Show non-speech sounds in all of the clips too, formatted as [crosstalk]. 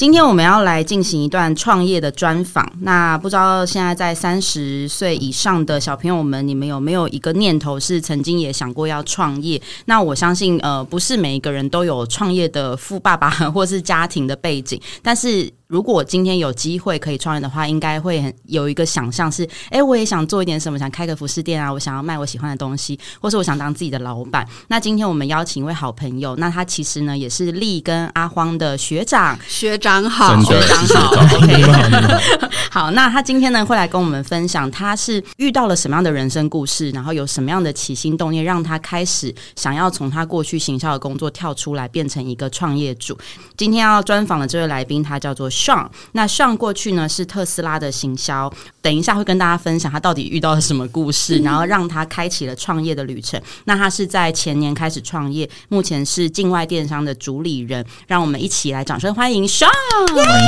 今天我们要来进行一段创业的专访。那不知道现在在三十岁以上的小朋友们，你们有没有一个念头是曾经也想过要创业？那我相信，呃，不是每一个人都有创业的富爸爸 [laughs] 或是家庭的背景，但是。如果今天有机会可以创业的话，应该会很有一个想象是：哎、欸，我也想做一点什么，想开个服饰店啊，我想要卖我喜欢的东西，或是我想当自己的老板。那今天我们邀请一位好朋友，那他其实呢也是丽跟阿荒的学长，学长好，学长好，OK，好。那他今天呢会来跟我们分享，他是遇到了什么样的人生故事，然后有什么样的起心动念，让他开始想要从他过去行销的工作跳出来，变成一个创业主。今天要专访的这位来宾，他叫做。Sean，那 Sean 过去呢是特斯拉的行销，等一下会跟大家分享他到底遇到了什么故事，然后让他开启了创业的旅程。那他是在前年开始创业，目前是境外电商的主理人。让我们一起来掌声欢迎 Sean。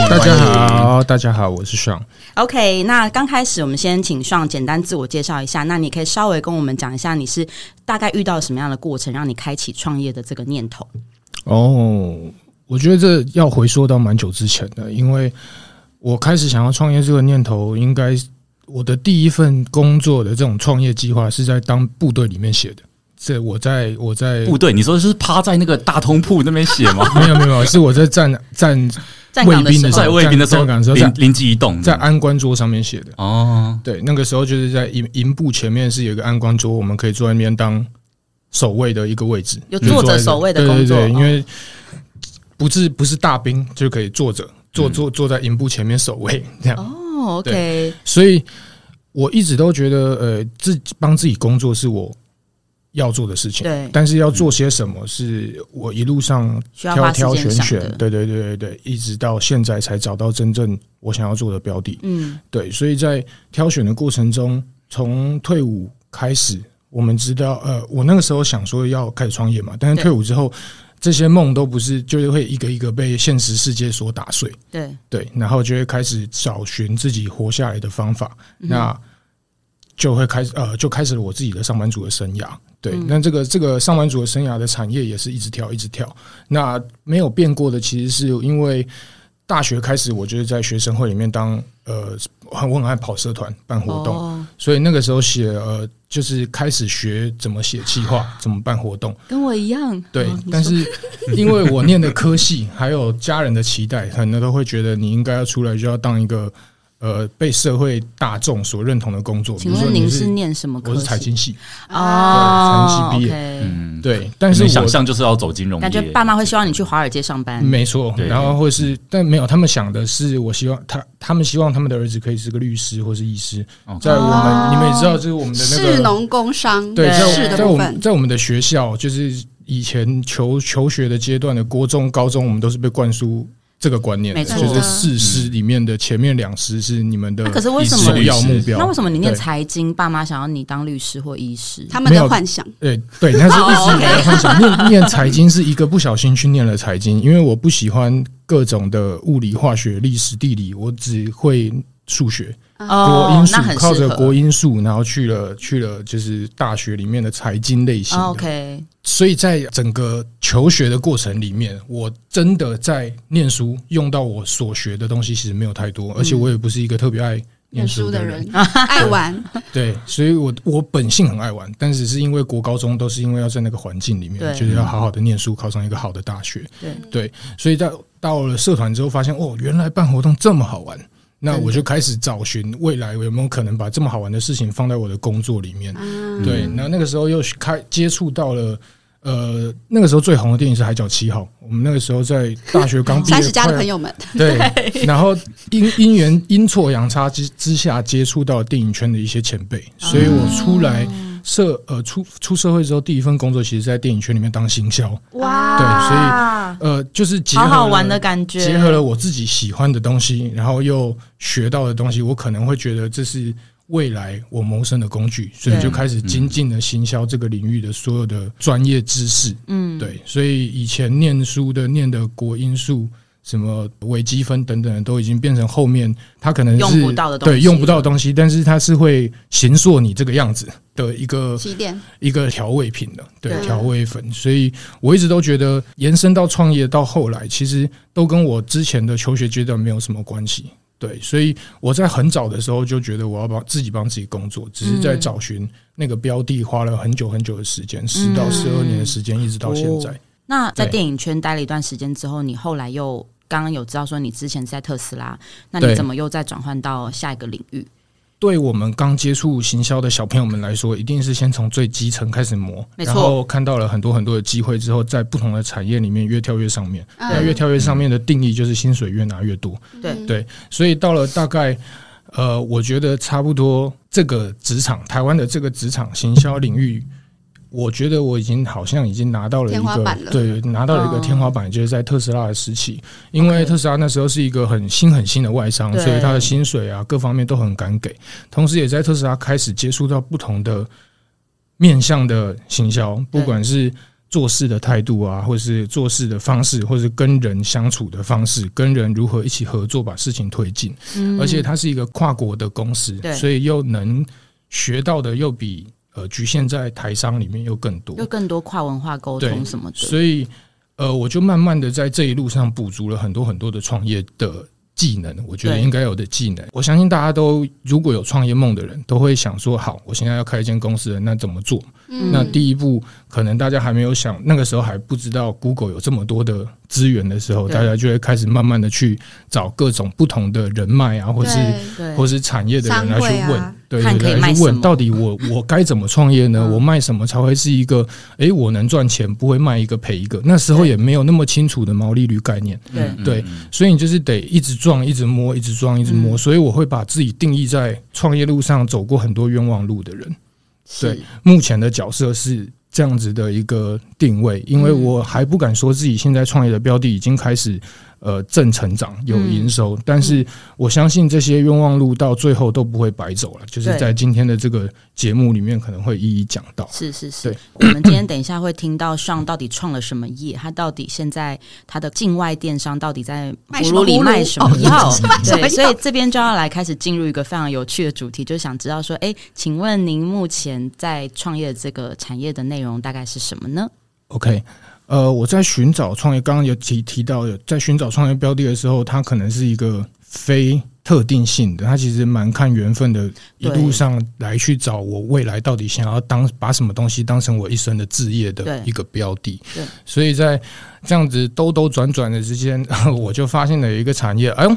大家好，大家好，我是 Sean。OK，那刚开始我们先请 Sean 简单自我介绍一下。那你可以稍微跟我们讲一下，你是大概遇到了什么样的过程，让你开启创业的这个念头？哦。我觉得这要回溯到蛮久之前的，因为我开始想要创业这个念头，应该我的第一份工作的这种创业计划是在当部队里面写的。这我在我在部队，你说是趴在那个大通铺那边写吗？[laughs] 没有没有，是我在站站卫兵的时候，在卫兵的时候，灵灵机一动，在安官桌上面写的。哦，对，那个时候就是在营营部前面是有一个安官桌，我们可以坐在那边当守卫的一个位置，有坐着守卫的工作，对对对，因为。不是不是大兵就可以坐着坐坐坐在营部前面守卫 [laughs] 这样哦，OK。所以我一直都觉得，呃，自己帮自己工作是我要做的事情。对，但是要做些什么，是我一路上挑挑选选，对对对对对，一直到现在才找到真正我想要做的标的。嗯，对。所以在挑选的过程中，从退伍开始，我们知道，呃，我那个时候想说要开始创业嘛，但是退伍之后。这些梦都不是，就是会一个一个被现实世界所打碎。对对，然后就会开始找寻自己活下来的方法。嗯、那就会开始呃，就开始了我自己的上班族的生涯。对，嗯、那这个这个上班族的生涯的产业也是一直跳，一直跳。那没有变过的，其实是因为大学开始，我就是在学生会里面当呃，我很爱跑社团办活动，哦、所以那个时候写呃。就是开始学怎么写企划，怎么办活动，跟我一样。对，但是 [laughs] 因为我念的科系，还有家人的期待，很多都会觉得你应该要出来就要当一个。呃，被社会大众所认同的工作。请问您是念什么科？我是财经系啊，财经系毕业。嗯，对。但是想象就是要走金融，感觉爸妈会希望你去华尔街上班。没错，然后或是，但没有，他们想的是，我希望他，他们希望他们的儿子可以是个律师或是医师。在我们，你们也知道，就是我们的那个士农工商。对，在在我们在我们的学校，就是以前求求学的阶段的国中、高中，我们都是被灌输。这个观念，就是四师里面的前面两师是你们的首要目标。那为什么你念财经，爸妈想要你当律师或医师？他们的幻想。对对，那是 [laughs] 一直以来的幻想。念念财经是一个不小心去念了财经，因为我不喜欢各种的物理、化学、历史、地理，我只会数学。国英数靠着国英数，然后去了去了，就是大学里面的财经类型。OK，所以在整个求学的过程里面，我真的在念书用到我所学的东西，其实没有太多，而且我也不是一个特别爱念书的人，[laughs] 爱玩。[laughs] 对，所以我我本性很爱玩，但是是因为国高中都是因为要在那个环境里面，就是要好好的念书，考上一个好的大学。对对，所以到到了社团之后，发现哦，原来办活动这么好玩。那我就开始找寻未来有没有可能把这么好玩的事情放在我的工作里面。嗯、对，那那个时候又开接触到了，呃，那个时候最红的电影是《海角七号》。我们那个时候在大学刚毕业，[laughs] 三十加的朋友们，[laughs] 对，然后因因缘阴错阳差之之下接触到电影圈的一些前辈，所以我出来。社呃出出社会之后，第一份工作其实，在电影圈里面当行销。哇，对，所以呃，就是结合好好玩的感觉，结合了我自己喜欢的东西，然后又学到的东西，我可能会觉得这是未来我谋生的工具，所以就开始精进了行销这个领域的所有的专业知识。嗯，对，所以以前念书的念的国英数。什么微积分等等的都已经变成后面它可能是用不到的东西，对，用不到的东西，但是它是会形塑你这个样子的一个一个调味品的，对，调味粉。所以我一直都觉得延伸到创业到后来，其实都跟我之前的求学阶段没有什么关系。对，所以我在很早的时候就觉得我要帮自己帮自己工作，只是在找寻那个标的，花了很久很久的时间，十到十二年的时间，一直到现在。那在电影圈待了一段时间之后，你后来又刚刚有知道说你之前在特斯拉，那你怎么又再转换到下一个领域？对我们刚接触行销的小朋友们来说，一定是先从最基层开始磨，然后看到了很多很多的机会之后，在不同的产业里面越跳越上面。那越跳越上面的定义就是薪水越拿越多。对对，所以到了大概呃，我觉得差不多这个职场，台湾的这个职场行销领域。我觉得我已经好像已经拿到了一个对，拿到了一个天花板，就是在特斯拉的时期，因为特斯拉那时候是一个很新很新的外商，所以他的薪水啊各方面都很敢给，同时也在特斯拉开始接触到不同的面向的行销，不管是做事的态度啊，或是做事的方式，或是跟人相处的方式，跟人如何一起合作把事情推进，而且它是一个跨国的公司，所以又能学到的又比。呃，局限在台商里面又更多，又更多跨文化沟通什么的，所以呃，我就慢慢的在这一路上补足了很多很多的创业的技能，我觉得应该有的技能。我相信大家都如果有创业梦的人，都会想说，好，我现在要开一间公司了，那怎么做？嗯、那第一步，可能大家还没有想，那个时候还不知道 Google 有这么多的资源的时候，大家就会开始慢慢的去找各种不同的人脉啊，或是或是产业的人来去问。对对对，来问到底我我该怎么创业呢？我卖什么才会是一个哎，我能赚钱，不会卖一个赔一个？那时候也没有那么清楚的毛利率概念。对对，所以你就是得一直撞，一直摸，一直撞，一直摸。所以我会把自己定义在创业路上走过很多冤枉路的人。对，目前的角色是这样子的一个定位，因为我还不敢说自己现在创业的标的已经开始。呃，正成长有营收，嗯、但是我相信这些冤枉路到最后都不会白走了。就是在今天的这个节目里面，可能会一一讲到。是是是，我们今天等一下会听到 Sean 到底创了什么业，他到底现在他的境外电商到底在葫芦里卖什么药？[laughs] 对，所以这边就要来开始进入一个非常有趣的主题，就是想知道说，哎、欸，请问您目前在创业这个产业的内容大概是什么呢？OK。呃，我在寻找创业，刚刚有提提到有在寻找创业标的的时候，它可能是一个非特定性的，它其实蛮看缘分的，一路上来去找我未来到底想要当把什么东西当成我一生的置业的一个标的。对，所以在这样子兜兜转转的之间，[laughs] 我就发现了一个产业，哎呦，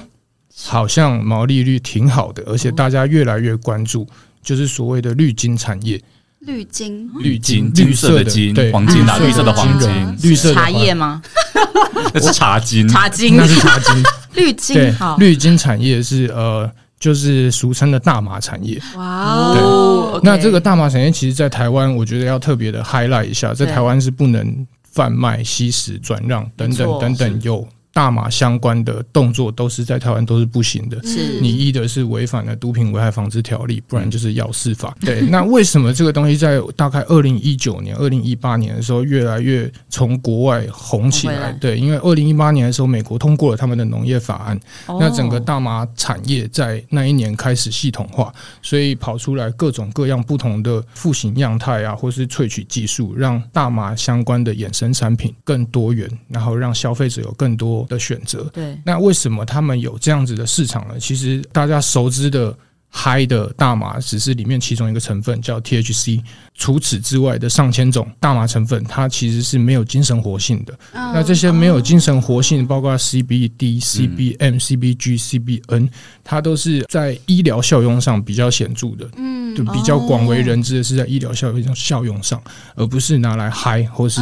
好像毛利率挺好的，而且大家越来越关注，就是所谓的绿金产业。绿金，绿金，绿色的金，对，黄金啊，绿色的黄金，绿色茶叶吗？[laughs] 那是茶金，茶金，那是茶金。[laughs] 绿金，对，绿金产业是呃，就是俗称的大麻产业。哇，哦，那这个大麻产业，其实，在台湾，我觉得要特别的 highlight 一下，在台湾是不能贩卖、吸食、转让等等等等有。大麻相关的动作都是在台湾都是不行的，是你依的是违反了毒品危害防治条例，不然就是药事法。对，那为什么这个东西在大概二零一九年、二零一八年的时候越来越从国外红起来？对，因为二零一八年的时候，美国通过了他们的农业法案，那整个大麻产业在那一年开始系统化，所以跑出来各种各样不同的复型样态啊，或是萃取技术，让大麻相关的衍生产品更多元，然后让消费者有更多。的选择，对，那为什么他们有这样子的市场呢？其实大家熟知的嗨的大麻只是里面其中一个成分，叫 THC。除此之外的上千种大麻成分，它其实是没有精神活性的。那这些没有精神活性，包括 CBD、CBM、CBG、CBN，它都是在医疗效用上比较显著的。嗯，就比较广为人知的是在医疗效用效用上，而不是拿来嗨或是。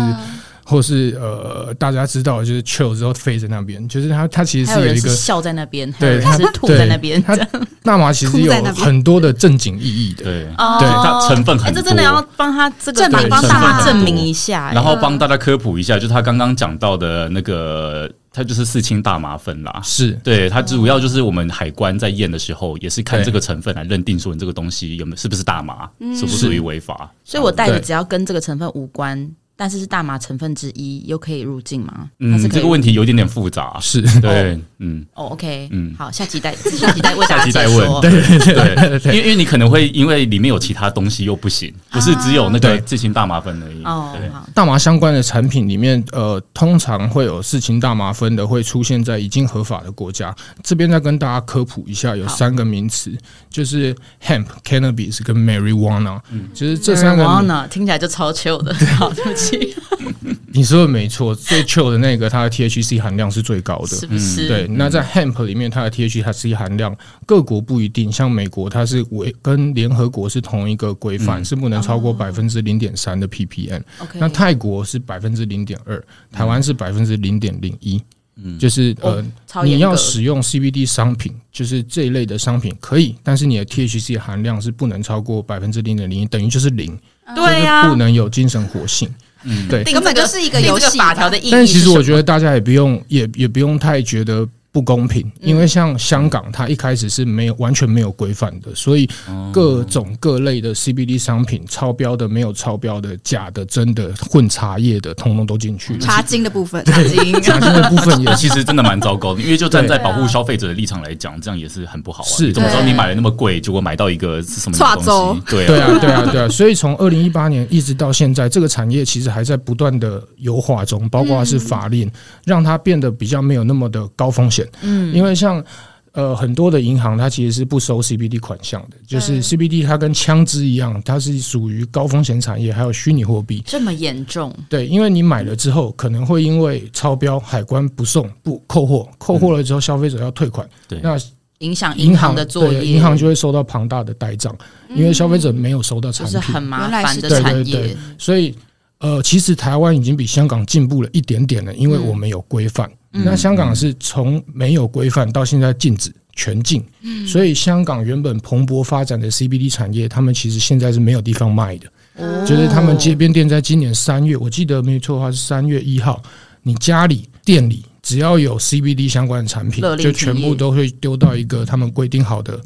或是呃，大家知道就是 chill 之后飞在那边，就是它它其实是有一个笑在那边，对，它是吐在那边。它大 [laughs] 麻其实有很多的正经意义的，对，对，它成分很多。这真的要帮他这个帮大家证明一下，然后帮大家科普一下，就是他刚刚讲到的那个它就是四氢大麻酚啦。是对，它主要就是我们海关在验的时候，也是看这个成分来认定说你这个东西有没有是不是大麻，属不属于违法。所以我带的只要跟这个成分无关。但是是大麻成分之一，又可以入境吗？嗯，这个问题有点点复杂。是。对，嗯，哦，OK，嗯，好，下期待，下期待问，下期待问，对对对，因为因为你可能会因为里面有其他东西又不行，不是只有那个自行大麻酚而已。哦，大麻相关的产品里面，呃，通常会有四氢大麻酚的会出现在已经合法的国家。这边再跟大家科普一下，有三个名词，就是 hemp、cannabis 跟 marijuana。嗯，其实这三个 marijuana 听起来就超 chill 的，[laughs] 好，对不起。[laughs] 你说的没错，最 chill 的那个，它的 THC 含量是最高的，是不是？对，那在 hemp 里面，它的 THC 含量各国不一定，像美国它是为跟联合国是同一个规范，嗯、是不能超过百分之零点三的 ppm。那泰国是百分之零点二，台湾是百分之零点零一。嗯，就是呃，你要使用 CBD 商品，就是这一类的商品可以，但是你的 THC 含量是不能超过百分之零点零一，等于就是零。对呀，不能有精神活性。嗯，对，根本就是一个游戏法条的意义。但其实我觉得大家也不用，也也不用太觉得。不公平，因为像香港，它一开始是没有完全没有规范的，所以各种各类的 CBD 商品，超标的、没有超标的、假的、真的、混茶叶的，通通都进去了。茶精的部分，茶精，茶精的部分也 [laughs] 其实真的蛮糟糕的，因为就站在保护消费者的立场来讲，这样也是很不好啊。是，怎么知道你买了那么贵，结果买到一个是什么东西？对对啊，对啊，对啊。所以从二零一八年一直到现在，这个产业其实还在不断的优化中，包括是法令，让它变得比较没有那么的高风险。嗯，因为。像呃很多的银行，它其实是不收 CBD 款项的，就是 CBD 它跟枪支一样，它是属于高风险产业，还有虚拟货币。这么严重？对，因为你买了之后，可能会因为超标，海关不送不扣货，扣货了之后，消费者要退款，对，那影响银行的作业，银行就会收到庞大的呆账，因为消费者没有收到产品，是很麻烦的产业。所以呃，其实台湾已经比香港进步了一点点了，因为我们有规范。那香港是从没有规范到现在禁止全禁，所以香港原本蓬勃发展的 CBD 产业，他们其实现在是没有地方卖的。就是他们街边店在今年三月，我记得没错的话是三月一号，你家里店里只要有 CBD 相关的产品，就全部都会丢到一个他们规定好的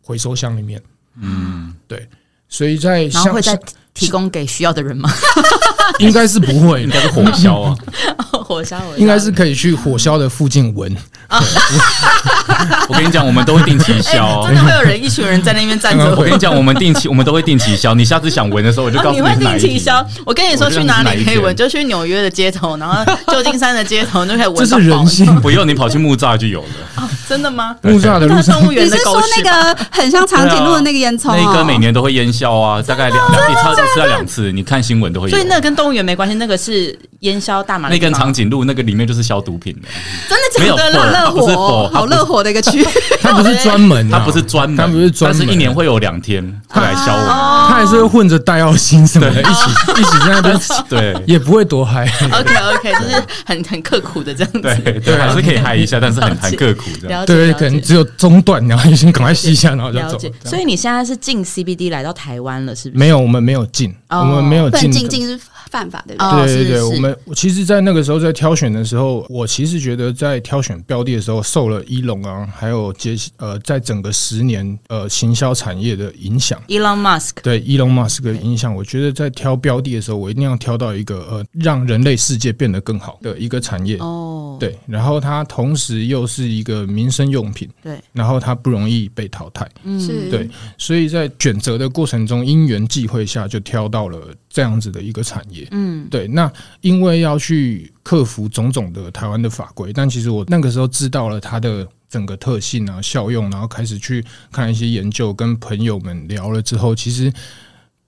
回收箱里面。嗯，对，所以在然后会再提供给需要的人吗？[laughs] 应该是不会，应该是火销啊。[laughs] 火烧，应该是可以去火烧的附近闻。[laughs] 我跟你讲，我们都会定期消，真的会有人一群人在那边站着。我跟你讲，我们定期，我们都会定期消。你下次想闻的时候，我就告诉你。你会定期消？我跟你说，去哪里可以闻？就去纽约的街头，然后旧金山的街头就可以闻。这是人性，不用你跑去木栅就有了。真的吗？木栅的路上，你是说那个很像长颈鹿的那个烟囱？那个每年都会烟消啊，大概两两一次到两次，你看新闻都会有。所以那跟动物园没关系，那个是烟消大麻。那根长颈鹿那个里面就是消毒品的，真的假的？热火，好热火的一个区。它不是专门，它不是专门，它不是专门，但是一年会有两天会来消我。它还是会混着戴奥辛什么的，一起一起在那边，[laughs] 对，也不会多嗨。OK OK，就是很很刻苦的这样子，对对，还是可以嗨一下，但是很很刻苦这样。对，可能只有中断，然后你先赶快吸一下，然后就走。所以你现在是进 CBD 来到台湾了，是不是？没有，我们没有进，我们没有进，进进是犯法的。对对对，我们其实，在那个时候在挑选的时候，我其实觉得在挑选标的的时候，受了伊隆啊，还有接呃，在整个十年呃行销产业的影响。Elon Musk 对 Elon Musk 的影响，我觉得在挑标的的时候，我一定要挑到一个呃，让人类世界变得更好的一个产业。哦，对，然后它同时又是一个民生用品。对，然后它不容易被淘汰。嗯，对，所以在选择的过程中，因缘际会下就挑到了这样子的一个产业。嗯，对，那因为要去克服种种的台湾的法规，但其实我那个时候知道了它的整个特性啊、效用，然后开始去看一些研究，跟朋友们聊了之后，其实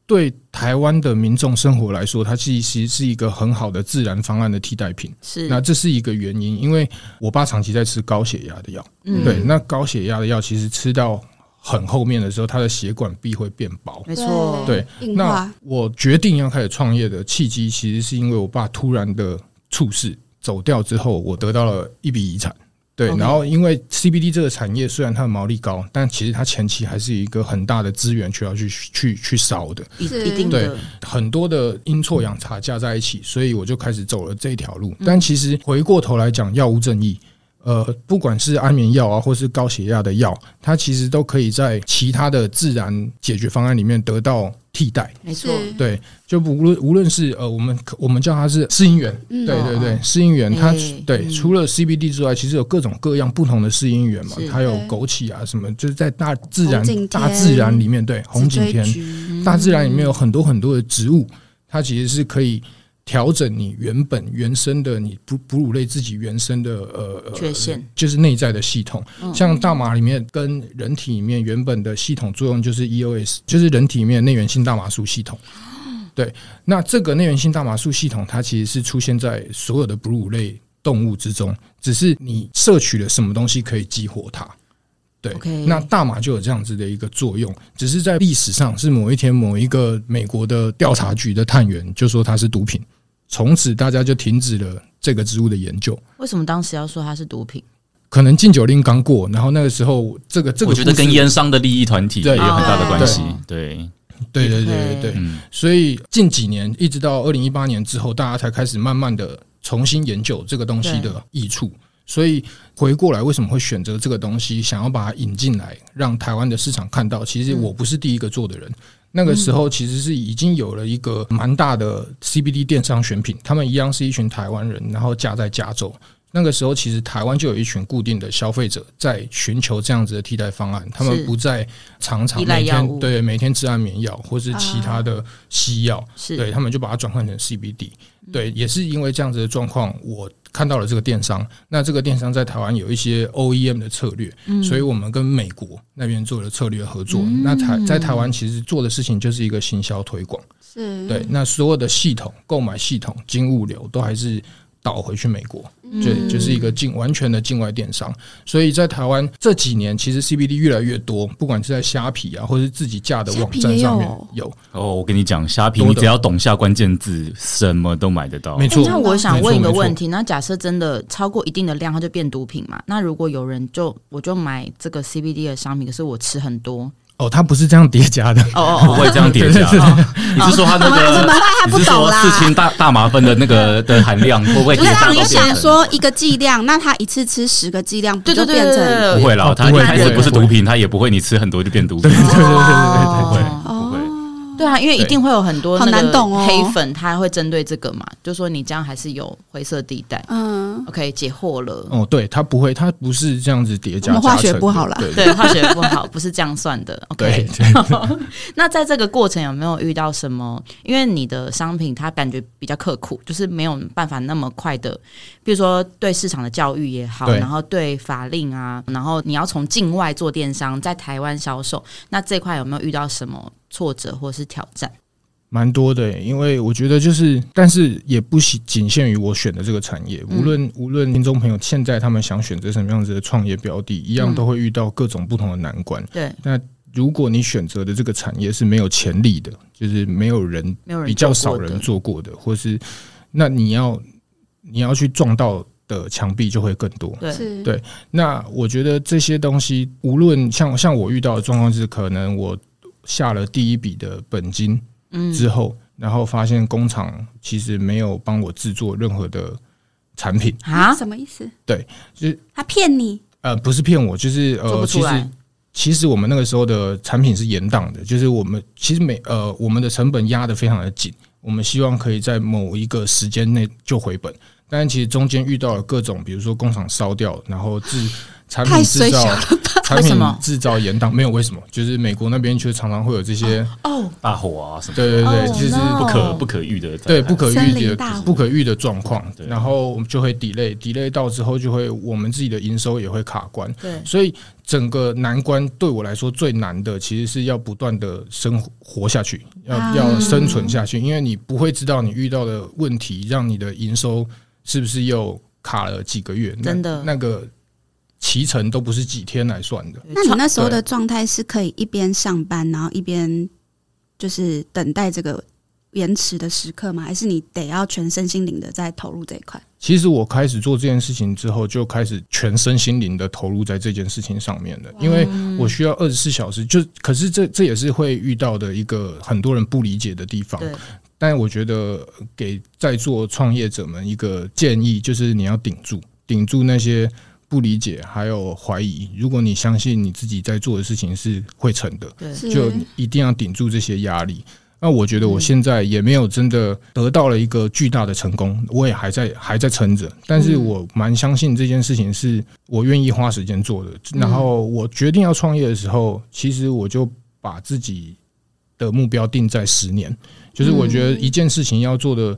对台湾的民众生活来说，它其实是一个很好的自然方案的替代品。是，那这是一个原因，因为我爸长期在吃高血压的药，嗯，对，那高血压的药其实吃到。很后面的时候，他的血管壁会变薄。没错，对。那我决定要开始创业的契机，其实是因为我爸突然的猝死走掉之后，我得到了一笔遗产。对，然后因为 CBD 这个产业虽然它的毛利高，但其实它前期还是一个很大的资源需要去去去烧的，一定的对，很多的阴错阳差加在一起，所以我就开始走了这一条路。但其实回过头来讲，药物正义，呃，不管是安眠药啊，或是高血压的药，它其实都可以在其他的自然解决方案里面得到。替代，没错，对，就不无论无论是呃，我们我们叫它是适应源，对对对，适应源，它对除了 CBD 之外，其实有各种各样不同的适应源嘛，还有枸杞啊什么，就是在大自然大自然里面，对，红景天，大自然里面有很多很多的植物，它其实是可以。调整你原本原生的你哺哺乳类自己原生的呃缺陷，就是内在的系统。像大麻里面跟人体里面原本的系统作用就是 EOS，就是人体里面内源性大麻素系统。[gasps] 对，那这个内源性大麻素系统它其实是出现在所有的哺乳类动物之中，只是你摄取了什么东西可以激活它。对，那大麻就有这样子的一个作用，只是在历史上是某一天某一个美国的调查局的探员就说它是毒品。从此，大家就停止了这个植物的研究。为什么当时要说它是毒品？可能禁酒令刚过，然后那个时候，这个这个，我觉得跟烟商的利益团体也有很大的关系。对，对，对，对，对，对。所以近几年，一直到二零一八年之后，大家才开始慢慢的重新研究这个东西的益处。所以回过来，为什么会选择这个东西，想要把它引进来，让台湾的市场看到？其实我不是第一个做的人。那个时候其实是已经有了一个蛮大的 CBD 电商选品，他们一样是一群台湾人，然后架在加州。那个时候其实台湾就有一群固定的消费者在寻求这样子的替代方案，他们不再常常每天对每天吃安眠药或是其他的西药，对他们就把它转换成 CBD。对，也是因为这样子的状况，我。看到了这个电商，那这个电商在台湾有一些 OEM 的策略，嗯、所以我们跟美国那边做了策略合作。嗯、那台在台湾其实做的事情就是一个行销推广，是对。那所有的系统、购买系统、金物流都还是。倒回去美国，对，就是一个境完全的境外电商。所以在台湾这几年，其实 CBD 越来越多，不管是在虾皮啊，或是自己架的网站上面有。哦，我跟你讲，虾皮你只要懂下关键字，什么都买得到。没错。那我想问一个问题，那假设真的超过一定的量，它就变毒品嘛？那如果有人就我就买这个 CBD 的商品，可是我吃很多。哦，它不是这样叠加的，哦哦，不会这样叠加。你是说它那个？你是说四氢大大麻酚的那个的含量会不会？不是，你想说一个剂量，那他一次吃十个剂量，就变成不会了。它一开始不是毒品，它也不会你吃很多就变毒品。对对对对对，不会。对啊，因为一定会有很多那个黑粉，他会针对这个嘛，就说你这样还是有灰色地带。嗯，OK，解惑了。哦，对，它不会，它不是这样子叠加。化学不好啦，对，化学不好，不是这样算的。[laughs] OK，[laughs] 那在这个过程有没有遇到什么？因为你的商品它感觉比较刻苦，就是没有办法那么快的，比如说对市场的教育也好，然后对法令啊，然后你要从境外做电商，在台湾销售，那这块有没有遇到什么？挫折或是挑战，蛮多的。因为我觉得就是，但是也不仅限于我选的这个产业。无论无论听众朋友现在他们想选择什么样子的创业标的，一样都会遇到各种不同的难关。对，那如果你选择的这个产业是没有潜力的，就是没有人比较少人做过的，或是那你要你要去撞到的墙壁就会更多。对，对。那我觉得这些东西，无论像像我遇到的状况是，可能我。下了第一笔的本金之后，然后发现工厂其实没有帮我制作任何的产品啊？什么意思？对，就是他骗你？呃，不是骗我，就是呃，其实其实我们那个时候的产品是严档的，就是我们其实每呃我们的成本压得非常的紧，我们希望可以在某一个时间内就回本，但其实中间遇到了各种，比如说工厂烧掉，然后自产品制造，[laughs] 产品制造延宕，没有为什么？就是美国那边却常常会有这些哦。大火啊什么，对对对，就是不可不可遇的，对不可遇的不可遇的状况，然后我们就会 delay，delay 到之后就会我们自己的营收也会卡关，对，所以整个难关对我来说最难的，其实是要不断的生活下去，要要生存下去，因为你不会知道你遇到的问题让你的营收是不是又卡了几个月，真的。那个。骑程都不是几天来算的。那你那时候的状态是可以一边上班，然后一边就是等待这个延迟的时刻吗？还是你得要全身心灵的在投入这一块？其实我开始做这件事情之后，就开始全身心灵的投入在这件事情上面了。因为我需要二十四小时，就可是这这也是会遇到的一个很多人不理解的地方。但我觉得给在座创业者们一个建议，就是你要顶住，顶住那些。不理解，还有怀疑。如果你相信你自己在做的事情是会成的，对，就一定要顶住这些压力。那我觉得我现在也没有真的得到了一个巨大的成功，我也还在还在撑着。但是我蛮相信这件事情是我愿意花时间做的。然后我决定要创业的时候，其实我就把自己的目标定在十年，就是我觉得一件事情要做的。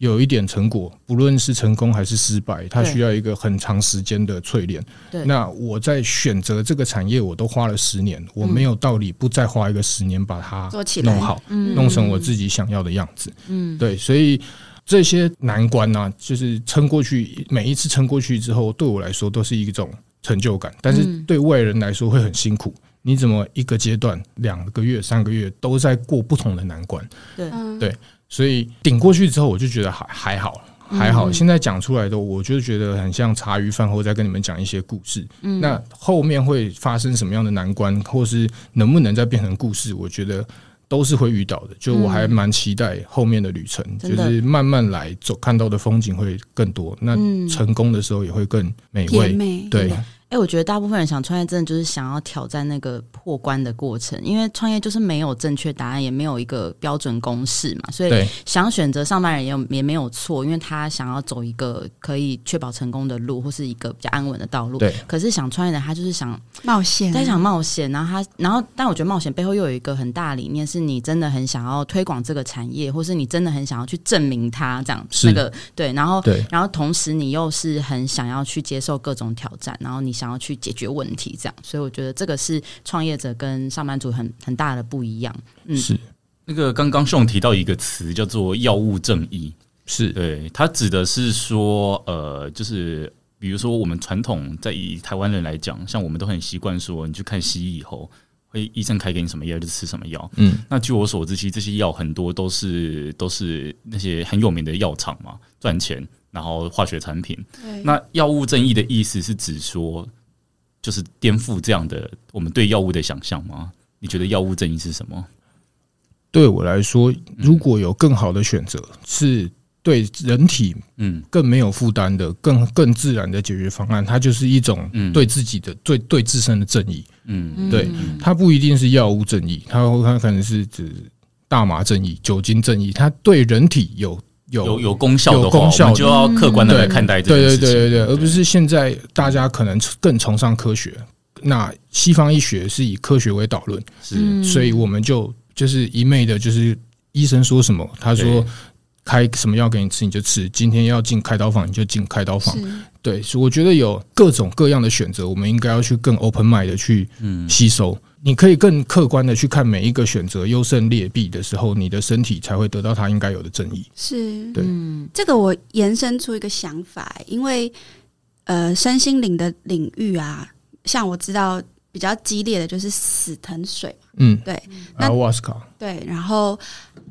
有一点成果，不论是成功还是失败，它需要一个很长时间的淬炼。对，那我在选择这个产业，我都花了十年，我没有道理不再花一个十年把它弄好，弄成我自己想要的样子。嗯，对，所以这些难关呢、啊，就是撑过去，每一次撑过去之后，对我来说都是一种成就感，但是对外人来说会很辛苦。你怎么一个阶段、两个月、三个月都在过不同的难关？对，对。所以顶过去之后，我就觉得还还好，还好。现在讲出来的，我就觉得很像茶余饭后在跟你们讲一些故事。嗯，那后面会发生什么样的难关，或是能不能再变成故事，我觉得都是会遇到的。就我还蛮期待后面的旅程，就是慢慢来走，看到的风景会更多。那成功的时候也会更美味。对。哎、欸，我觉得大部分人想创业，真的就是想要挑战那个破关的过程，因为创业就是没有正确答案，也没有一个标准公式嘛，所以想选择上班人也有也没有错，因为他想要走一个可以确保成功的路，或是一个比较安稳的道路。对。可是想创业的他就是想冒险，在想冒险，然后他，然后但我觉得冒险背后又有一个很大的理念，是你真的很想要推广这个产业，或是你真的很想要去证明它这样。是。那个对，然后对，然后同时你又是很想要去接受各种挑战，然后你。想要去解决问题，这样，所以我觉得这个是创业者跟上班族很很大的不一样。嗯，是那个刚刚宋提到一个词叫做“药物正义”，是对，它指的是说，呃，就是比如说我们传统在以台湾人来讲，像我们都很习惯说，你去看西医以后，会医生开给你什么药就吃什么药。嗯，那据我所知，其实这些药很多都是都是那些很有名的药厂嘛，赚钱。然后化学产品，那药物正义的意思是指说，就是颠覆这样的我们对药物的想象吗？你觉得药物正义是什么？对我来说，如果有更好的选择，是对人体嗯更没有负担的、更更自然的解决方案，它就是一种对自己的、对对自身的正义。嗯，对，它不一定是药物正义，它它可能是指大麻正义、酒精正义，它对人体有。有有有功效的话，我们就要客观的来看待这件事情，对对对对对，而不是现在大家可能更崇尚科学。那西方医学是以科学为导论，是，所以我们就就是一昧的，就是医生说什么，他说开什么药给你吃你就吃，今天要进开刀房你就进开刀房。对，所以我觉得有各种各样的选择，我们应该要去更 open mind 的去吸收。你可以更客观的去看每一个选择优胜劣弊的时候，你的身体才会得到它应该有的正义。是，对，嗯，这个我延伸出一个想法，因为呃，身心灵的领域啊，像我知道比较激烈的就是死藤水，嗯，对，阿瓦斯卡，对，然后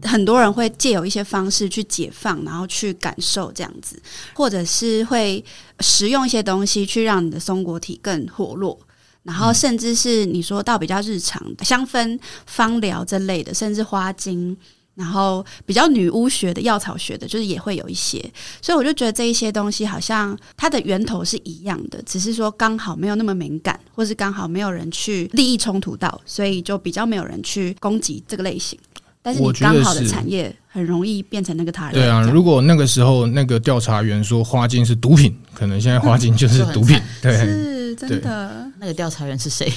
很多人会借有一些方式去解放，然后去感受这样子，或者是会食用一些东西去让你的松果体更活络。然后，甚至是你说到比较日常香氛、芳疗这类的，甚至花精，然后比较女巫学的、药草学的，就是也会有一些。所以我就觉得这一些东西好像它的源头是一样的，只是说刚好没有那么敏感，或是刚好没有人去利益冲突到，所以就比较没有人去攻击这个类型。但是你刚好的产业很容易变成那个他人。对啊，如果那个时候那个调查员说花精是毒品，可能现在花精就是毒品。对，是真的。那个调查员是谁？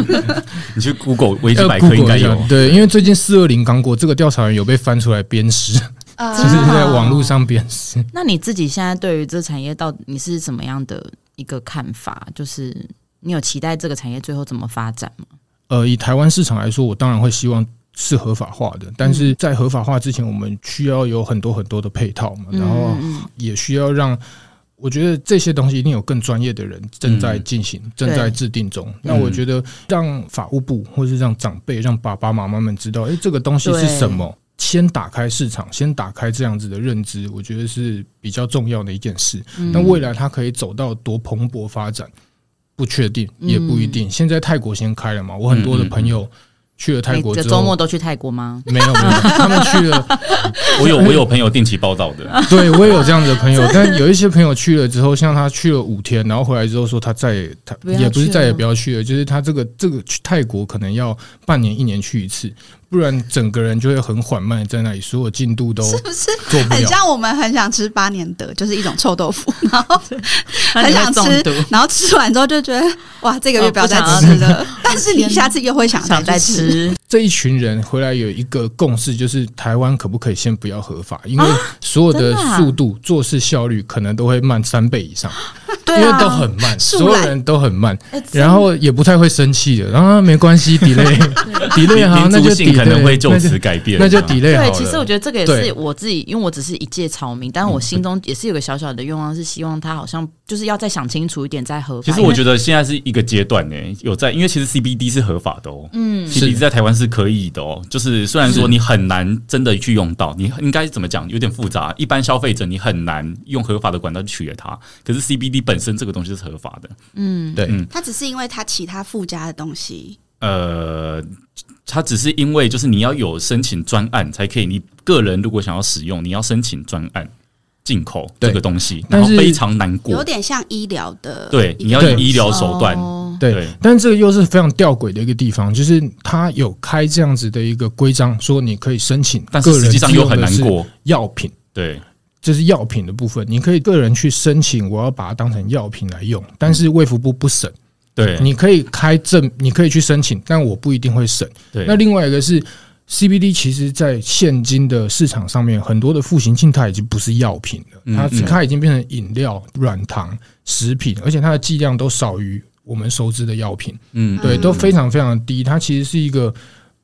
[laughs] 你去 Google [laughs] 维基百科应该有。对，因为最近四二零刚过，这个调查员有被翻出来鞭尸，[laughs] 就是在网络上鞭尸。那你自己现在对于这个产业到底你是怎么样的一个看法？就是你有期待这个产业最后怎么发展吗？呃，以台湾市场来说，我当然会希望。是合法化的，但是在合法化之前，我们需要有很多很多的配套嘛，然后也需要让，我觉得这些东西一定有更专业的人正在进行，正在制定中。那我觉得让法务部或是让长辈、让爸爸妈妈们知道，诶，这个东西是什么？先打开市场，先打开这样子的认知，我觉得是比较重要的一件事。那未来它可以走到多蓬勃发展，不确定，也不一定。现在泰国先开了嘛，我很多的朋友。去了泰国，这周末都去泰国吗？没有，没有，他们去了。[laughs] 我有，我有朋友定期报道的。[laughs] 对，我也有这样子的朋友，[laughs] 但有一些朋友去了之后，像他去了五天，然后回来之后说他再也他也不是再也不要去了，就是他这个这个去泰国可能要半年一年去一次。不然整个人就会很缓慢，在那里，所有进度都 [laughs] 是不是很像我们很想吃八年德，就是一种臭豆腐，然后 [laughs] 很想吃，然后吃完之后就觉得哇，这个月不要再吃了。[laughs] 但是你下次又会想再吃。这一群人回来有一个共识，就是台湾可不可以先不要合法？因为所有的速度、做事效率可能都会慢三倍以上。因为都很慢，所有人都很慢，然后也不太会生气的。然后没关系，delay，delay 好，那就 delay 可能会就此改变，那就 delay。对，其实我觉得这个也是我自己，因为我只是一介草民，但是我心中也是有个小小的愿望，是希望他好像就是要再想清楚一点再合法。其实我觉得现在是一个阶段呢，有在，因为其实 CBD 是合法的哦，嗯，CBD 在台湾是可以的哦。就是虽然说你很难真的去用到，你应该怎么讲，有点复杂。一般消费者你很难用合法的管道去取悦它，可是 CBD 本身这个东西是合法的，嗯，对，嗯，它只是因为它其他附加的东西，呃，它只是因为就是你要有申请专案才可以，你个人如果想要使用，你要申请专案进口这个东西，然后非常难过，有点像医疗的，对，你要有医疗手段，对，对，但是这个又是非常吊诡的一个地方，就是它有开这样子的一个规章，说你可以申请，但是实际上又很难过。药品，对。这是药品的部分，你可以个人去申请，我要把它当成药品来用，但是卫福部不审。对，你可以开证，你可以去申请，但我不一定会审。对，那另外一个是 CBD，其实，在现今的市场上面，很多的复形器它已经不是药品了，它它已经变成饮料、软糖、食品，而且它的剂量都少于我们熟知的药品。嗯，对，都非常非常低。它其实是一个。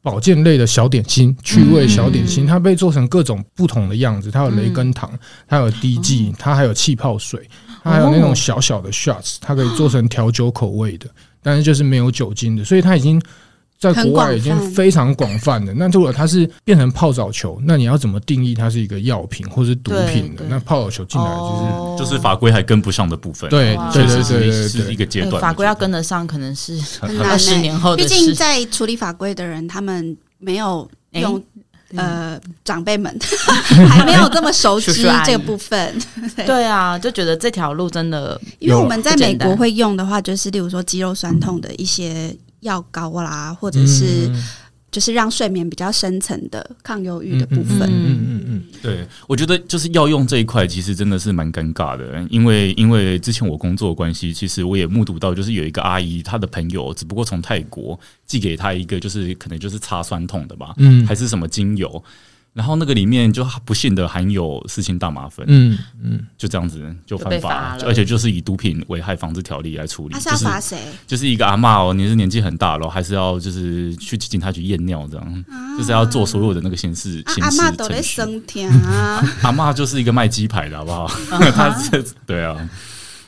保健类的小点心，趣味小点心，它被做成各种不同的样子。它有雷根糖，它有滴剂，它还有气泡水，它还有那种小小的 shots，它可以做成调酒口味的，但是就是没有酒精的，所以它已经。在国外已经非常广泛的。那如果它是变成泡澡球，那你要怎么定义它是一个药品或是毒品的？那泡澡球进来就是就是法规还跟不上的部分。对对对对，是一个阶段。法规要跟得上，可能是二十年后的事。毕竟在处理法规的人，他们没有用呃长辈们 [laughs] 还没有这么熟悉这个部分。[laughs] 对啊，就觉得这条路真的，因为我们在美国会用的话，就是例如说肌肉酸痛的一些。药膏啦，或者是就是让睡眠比较深层的抗忧郁的部分。嗯嗯嗯，对，我觉得就是药用这一块，其实真的是蛮尴尬的，因为因为之前我工作的关系，其实我也目睹到，就是有一个阿姨，她的朋友只不过从泰国寄给她一个，就是可能就是擦酸痛的吧，嗯，还是什么精油。然后那个里面就不幸的含有四氢大麻酚，嗯嗯，就这样子就犯法了，而且就是以毒品危害防治条例来处理。他是要罚谁？就是一个阿嬷哦，你是年纪很大了，还是要就是去警察局验尿这样，就是要做所有的那个刑事刑事程序。阿嬷都在升天啊！阿嬷就是一个卖鸡排的好不好？[laughs] 他是对啊，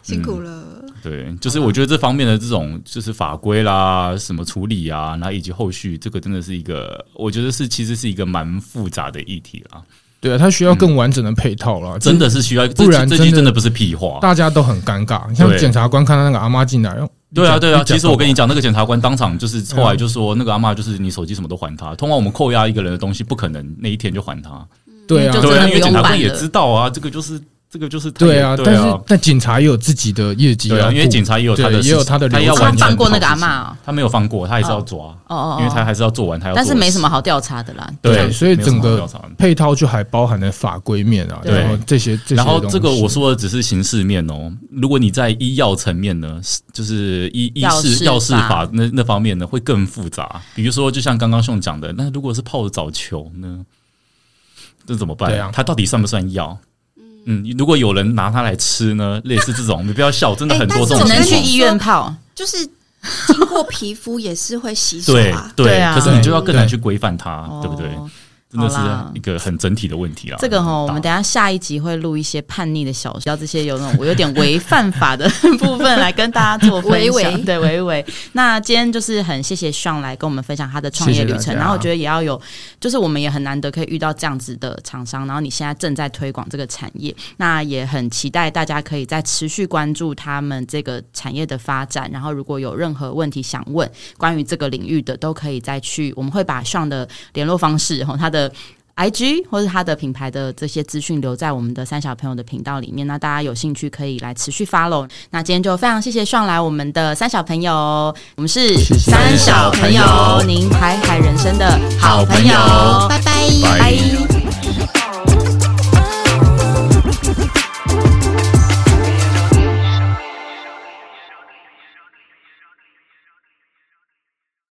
辛苦了。对，就是我觉得这方面的这种就是法规啦，什么处理啊，然后以及后续，这个真的是一个，我觉得是其实是一个蛮复杂的议题啦。对啊，它需要更完整的配套啦，真的是需要，不然这句真的不是屁话，大家都很尴尬。像检察官看到那个阿妈进来，对啊对啊，其实我跟你讲，那个检察官当场就是后来就说，那个阿妈就是你手机什么都还他，通常我们扣押一个人的东西，不可能那一天就还他。对啊，对啊，因为检察官也知道啊，这个就是。这个就是对啊，但是但警察也有自己的业绩啊，因为警察也有他的也有他的，他要完放过那个阿嬷，他没有放过，他还是要抓哦哦，因为他还是要做完，他要但是没什么好调查的啦，对，所以整个配套就还包含了法规面啊，然后这些，然后这个我说的只是刑事面哦，如果你在医药层面呢，就是医医事药事法那那方面呢会更复杂，比如说就像刚刚兄讲的，那如果是泡澡球呢，这怎么办？啊，它到底算不算药？嗯，如果有人拿它来吃呢？类似这种，你不要笑，真的 [laughs] 很多这种。只能去医院泡，就是经过皮肤也是会吸收啊。[laughs] 对对，可是你就要更难去规范它，对不对？真的是一个很整体的问题啦。这个哈，我们等下下一集会录一些叛逆的小说，要这些有那种 [laughs] 我有点违犯法的部分来跟大家做分享。[laughs] 微微对，微微。那今天就是很谢谢 Sean 来跟我们分享他的创业旅程，然后我觉得也要有，就是我们也很难得可以遇到这样子的厂商，然后你现在正在推广这个产业，那也很期待大家可以再持续关注他们这个产业的发展。然后如果有任何问题想问关于这个领域的，都可以再去，我们会把 Sean 的联络方式然后他的。I G 或是他的品牌的这些资讯留在我们的三小朋友的频道里面，那大家有兴趣可以来持续 follow。那今天就非常谢谢 Sean 来我们的三小朋友，我们是三小朋友，您海海人生的好朋友，拜拜，拜。